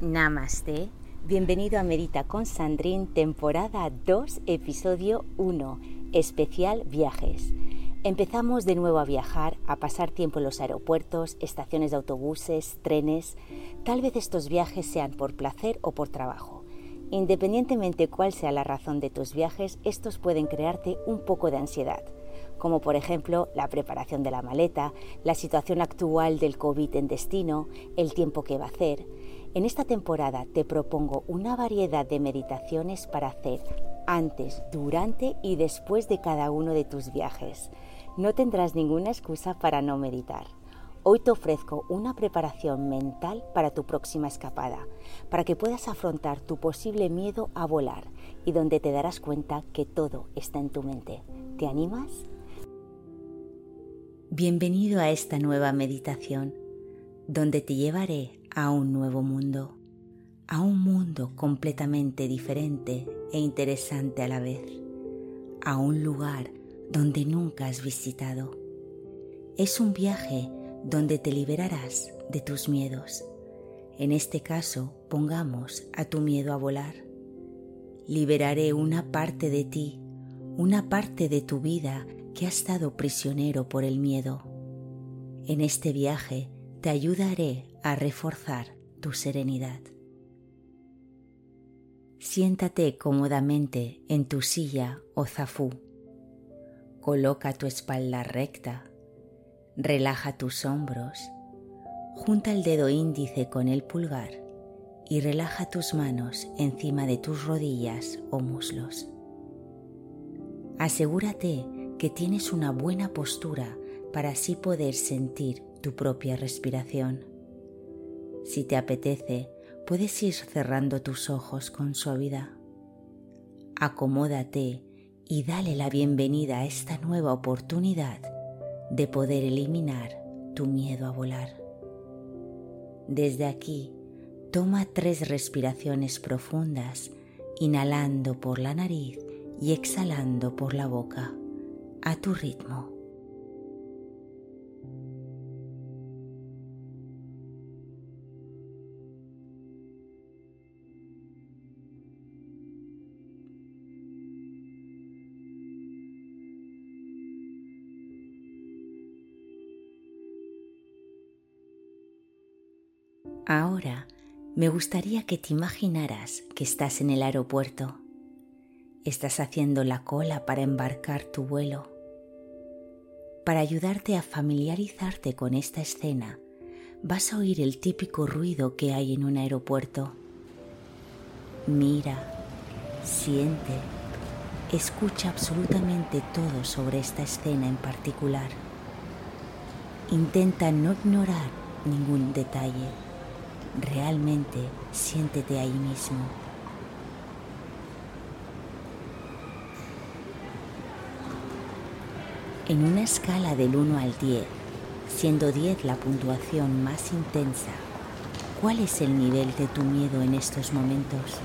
Namaste. Bienvenido a Medita con Sandrine, temporada 2, episodio 1, especial viajes. Empezamos de nuevo a viajar, a pasar tiempo en los aeropuertos, estaciones de autobuses, trenes. Tal vez estos viajes sean por placer o por trabajo. Independientemente cuál sea la razón de tus viajes, estos pueden crearte un poco de ansiedad como por ejemplo la preparación de la maleta, la situación actual del COVID en destino, el tiempo que va a hacer. En esta temporada te propongo una variedad de meditaciones para hacer antes, durante y después de cada uno de tus viajes. No tendrás ninguna excusa para no meditar. Hoy te ofrezco una preparación mental para tu próxima escapada, para que puedas afrontar tu posible miedo a volar y donde te darás cuenta que todo está en tu mente. ¿Te animas? Bienvenido a esta nueva meditación, donde te llevaré a un nuevo mundo, a un mundo completamente diferente e interesante a la vez, a un lugar donde nunca has visitado. Es un viaje donde te liberarás de tus miedos. En este caso, pongamos a tu miedo a volar. Liberaré una parte de ti, una parte de tu vida que ha estado prisionero por el miedo. En este viaje te ayudaré a reforzar tu serenidad. Siéntate cómodamente en tu silla o zafú. Coloca tu espalda recta. Relaja tus hombros. Junta el dedo índice con el pulgar y relaja tus manos encima de tus rodillas o muslos. Asegúrate que tienes una buena postura para así poder sentir tu propia respiración. Si te apetece, puedes ir cerrando tus ojos con suavidad. Acomódate y dale la bienvenida a esta nueva oportunidad de poder eliminar tu miedo a volar. Desde aquí, toma tres respiraciones profundas, inhalando por la nariz y exhalando por la boca a tu ritmo. Ahora me gustaría que te imaginaras que estás en el aeropuerto. Estás haciendo la cola para embarcar tu vuelo para ayudarte a familiarizarte con esta escena, vas a oír el típico ruido que hay en un aeropuerto. Mira, siente, escucha absolutamente todo sobre esta escena en particular. Intenta no ignorar ningún detalle. Realmente siéntete ahí mismo. En una escala del 1 al 10, siendo 10 la puntuación más intensa, ¿cuál es el nivel de tu miedo en estos momentos?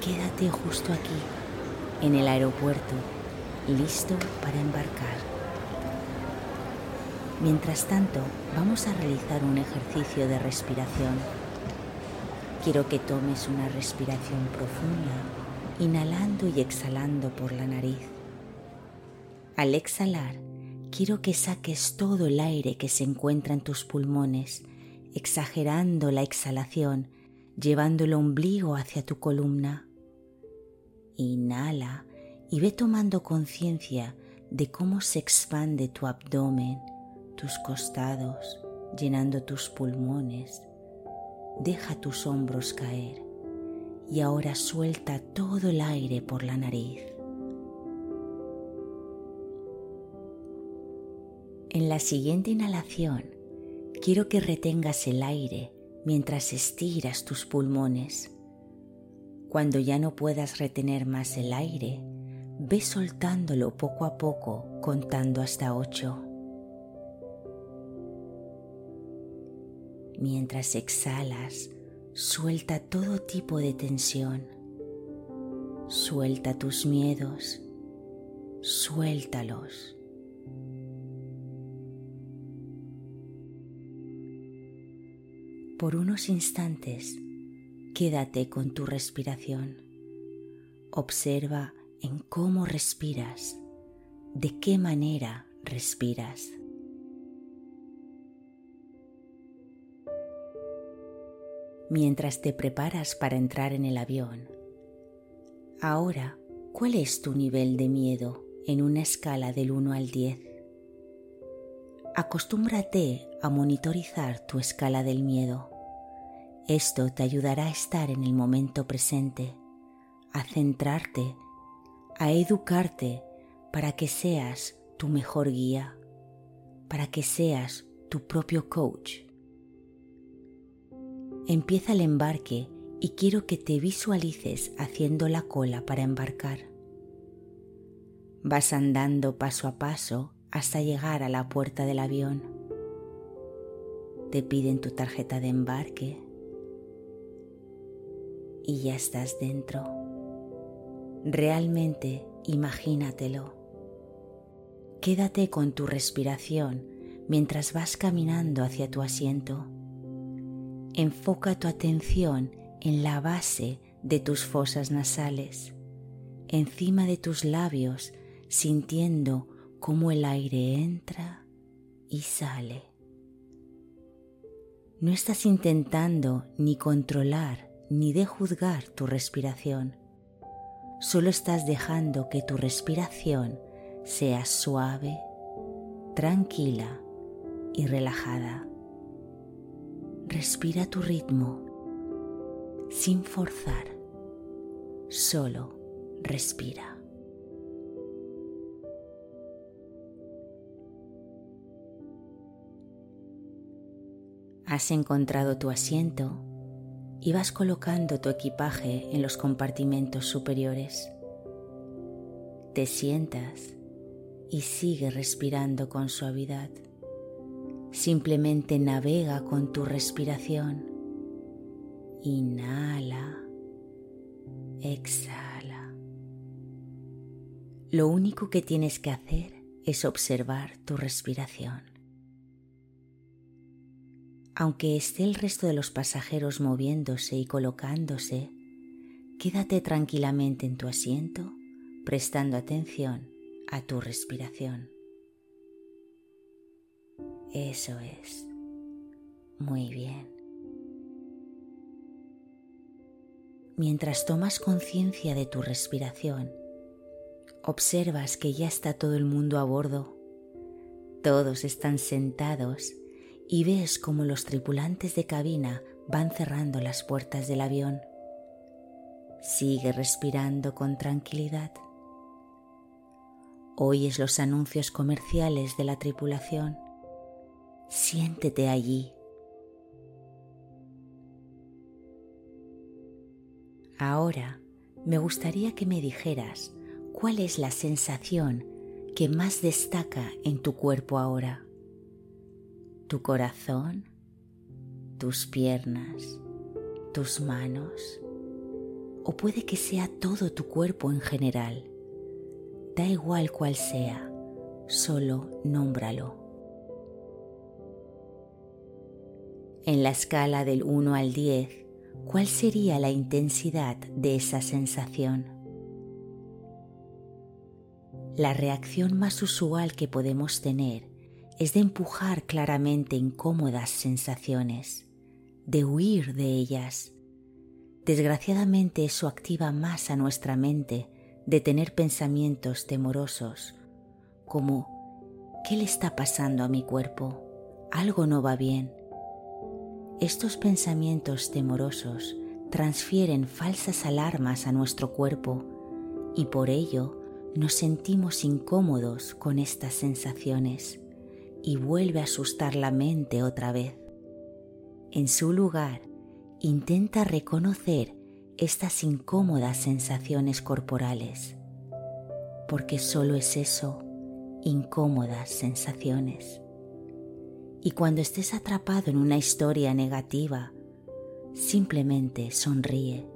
Quédate justo aquí, en el aeropuerto, listo para embarcar. Mientras tanto, vamos a realizar un ejercicio de respiración. Quiero que tomes una respiración profunda, inhalando y exhalando por la nariz. Al exhalar, quiero que saques todo el aire que se encuentra en tus pulmones, exagerando la exhalación, llevando el ombligo hacia tu columna. Inhala y ve tomando conciencia de cómo se expande tu abdomen, tus costados, llenando tus pulmones. Deja tus hombros caer y ahora suelta todo el aire por la nariz. En la siguiente inhalación, quiero que retengas el aire mientras estiras tus pulmones. Cuando ya no puedas retener más el aire, ve soltándolo poco a poco contando hasta ocho. Mientras exhalas, suelta todo tipo de tensión. Suelta tus miedos. Suéltalos. Por unos instantes, quédate con tu respiración. Observa en cómo respiras, de qué manera respiras. Mientras te preparas para entrar en el avión, ahora, ¿cuál es tu nivel de miedo en una escala del 1 al 10? Acostúmbrate a monitorizar tu escala del miedo. Esto te ayudará a estar en el momento presente, a centrarte, a educarte para que seas tu mejor guía, para que seas tu propio coach. Empieza el embarque y quiero que te visualices haciendo la cola para embarcar. Vas andando paso a paso hasta llegar a la puerta del avión. Te piden tu tarjeta de embarque y ya estás dentro. Realmente imagínatelo. Quédate con tu respiración mientras vas caminando hacia tu asiento. Enfoca tu atención en la base de tus fosas nasales, encima de tus labios, sintiendo cómo el aire entra y sale. No estás intentando ni controlar ni de juzgar tu respiración. Solo estás dejando que tu respiración sea suave, tranquila y relajada. Respira tu ritmo sin forzar. Solo respira. Has encontrado tu asiento y vas colocando tu equipaje en los compartimentos superiores. Te sientas y sigue respirando con suavidad. Simplemente navega con tu respiración. Inhala, exhala. Lo único que tienes que hacer es observar tu respiración. Aunque esté el resto de los pasajeros moviéndose y colocándose, quédate tranquilamente en tu asiento, prestando atención a tu respiración. Eso es. Muy bien. Mientras tomas conciencia de tu respiración, observas que ya está todo el mundo a bordo. Todos están sentados y ves cómo los tripulantes de cabina van cerrando las puertas del avión. Sigue respirando con tranquilidad. Oyes los anuncios comerciales de la tripulación. Siéntete allí. Ahora me gustaría que me dijeras cuál es la sensación que más destaca en tu cuerpo ahora tu corazón, tus piernas, tus manos, o puede que sea todo tu cuerpo en general. Da igual cual sea, solo nómbralo. En la escala del 1 al 10, ¿cuál sería la intensidad de esa sensación? La reacción más usual que podemos tener es de empujar claramente incómodas sensaciones, de huir de ellas. Desgraciadamente eso activa más a nuestra mente de tener pensamientos temorosos, como ¿qué le está pasando a mi cuerpo? Algo no va bien. Estos pensamientos temorosos transfieren falsas alarmas a nuestro cuerpo y por ello nos sentimos incómodos con estas sensaciones y vuelve a asustar la mente otra vez. En su lugar, intenta reconocer estas incómodas sensaciones corporales, porque solo es eso, incómodas sensaciones. Y cuando estés atrapado en una historia negativa, simplemente sonríe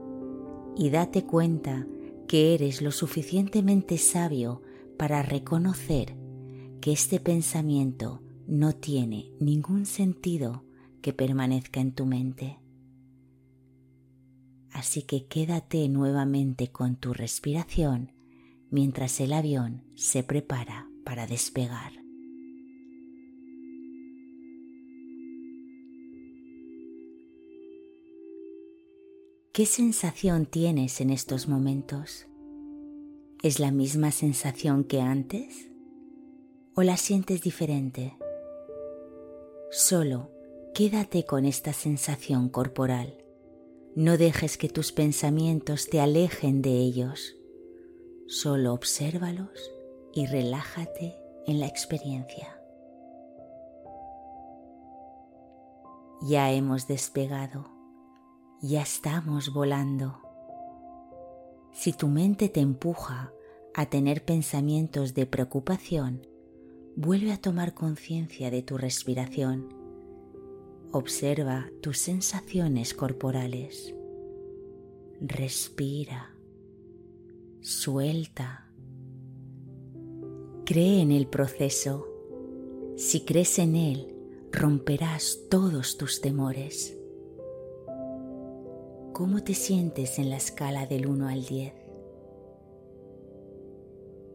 y date cuenta que eres lo suficientemente sabio para reconocer que este pensamiento no tiene ningún sentido que permanezca en tu mente. Así que quédate nuevamente con tu respiración mientras el avión se prepara para despegar. ¿Qué sensación tienes en estos momentos? ¿Es la misma sensación que antes? ¿O la sientes diferente? Solo quédate con esta sensación corporal. No dejes que tus pensamientos te alejen de ellos. Solo obsérvalos y relájate en la experiencia. Ya hemos despegado ya estamos volando. Si tu mente te empuja a tener pensamientos de preocupación, vuelve a tomar conciencia de tu respiración. Observa tus sensaciones corporales. Respira. Suelta. Cree en el proceso. Si crees en él, romperás todos tus temores. ¿Cómo te sientes en la escala del 1 al 10?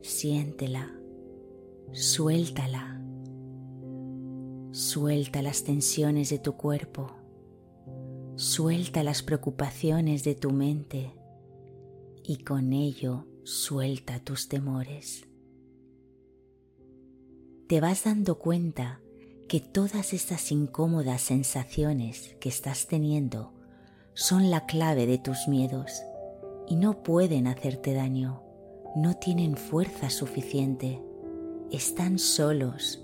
Siéntela, suéltala, suelta las tensiones de tu cuerpo, suelta las preocupaciones de tu mente y con ello suelta tus temores. Te vas dando cuenta que todas estas incómodas sensaciones que estás teniendo son la clave de tus miedos y no pueden hacerte daño, no tienen fuerza suficiente, están solos.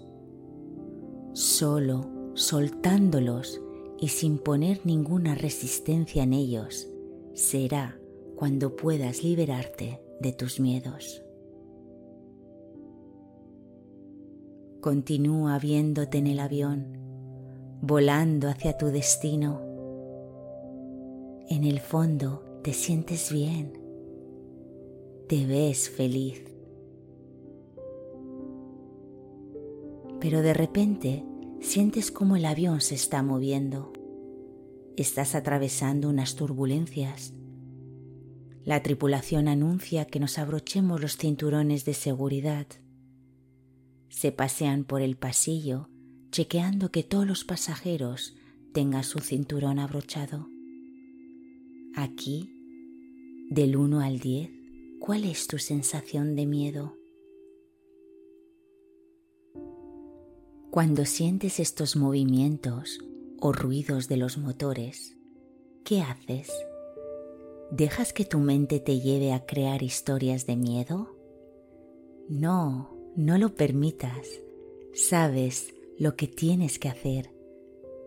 Solo soltándolos y sin poner ninguna resistencia en ellos, será cuando puedas liberarte de tus miedos. Continúa viéndote en el avión, volando hacia tu destino en el fondo te sientes bien, te ves feliz. Pero de repente sientes como el avión se está moviendo. Estás atravesando unas turbulencias. La tripulación anuncia que nos abrochemos los cinturones de seguridad. Se pasean por el pasillo chequeando que todos los pasajeros tengan su cinturón abrochado. Aquí, del 1 al 10, ¿cuál es tu sensación de miedo? Cuando sientes estos movimientos o ruidos de los motores, ¿qué haces? ¿Dejas que tu mente te lleve a crear historias de miedo? No, no lo permitas. Sabes lo que tienes que hacer.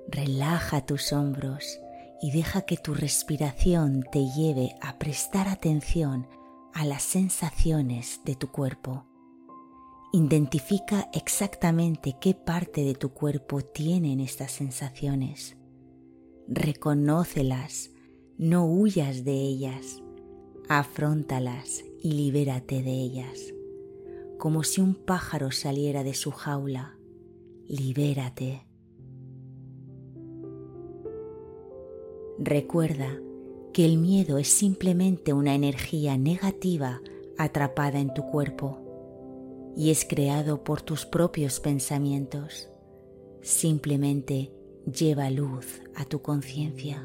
Relaja tus hombros y deja que tu respiración te lleve a prestar atención a las sensaciones de tu cuerpo. Identifica exactamente qué parte de tu cuerpo tienen estas sensaciones. Reconócelas, no huyas de ellas, afróntalas y libérate de ellas. Como si un pájaro saliera de su jaula, libérate Recuerda que el miedo es simplemente una energía negativa atrapada en tu cuerpo y es creado por tus propios pensamientos. Simplemente lleva luz a tu conciencia.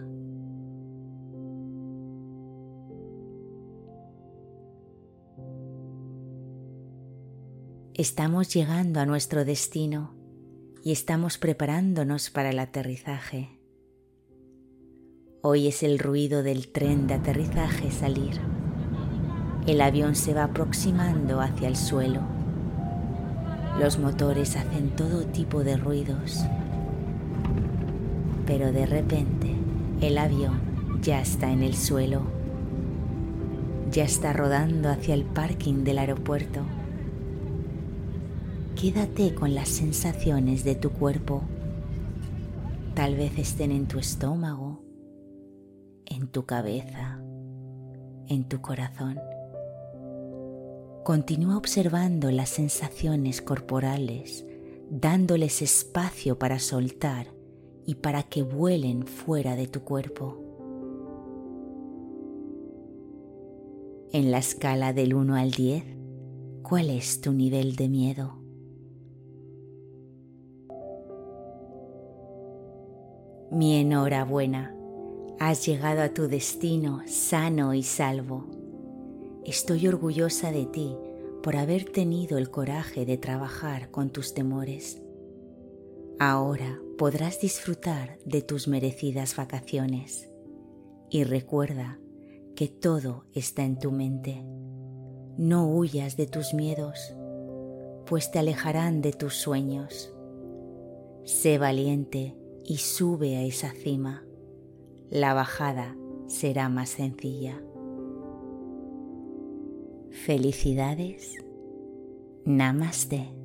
Estamos llegando a nuestro destino y estamos preparándonos para el aterrizaje. Hoy es el ruido del tren de aterrizaje salir. El avión se va aproximando hacia el suelo. Los motores hacen todo tipo de ruidos. Pero de repente el avión ya está en el suelo. Ya está rodando hacia el parking del aeropuerto. Quédate con las sensaciones de tu cuerpo. Tal vez estén en tu estómago en tu cabeza, en tu corazón. Continúa observando las sensaciones corporales, dándoles espacio para soltar y para que vuelen fuera de tu cuerpo. En la escala del 1 al 10, ¿cuál es tu nivel de miedo? Mi enhorabuena, has llegado a tu destino sano y salvo. Estoy orgullosa de ti por haber tenido el coraje de trabajar con tus temores. Ahora podrás disfrutar de tus merecidas vacaciones y recuerda que todo está en tu mente. No huyas de tus miedos, pues te alejarán de tus sueños. Sé valiente y sube a esa cima. La bajada será más sencilla. Felicidades. Namaste.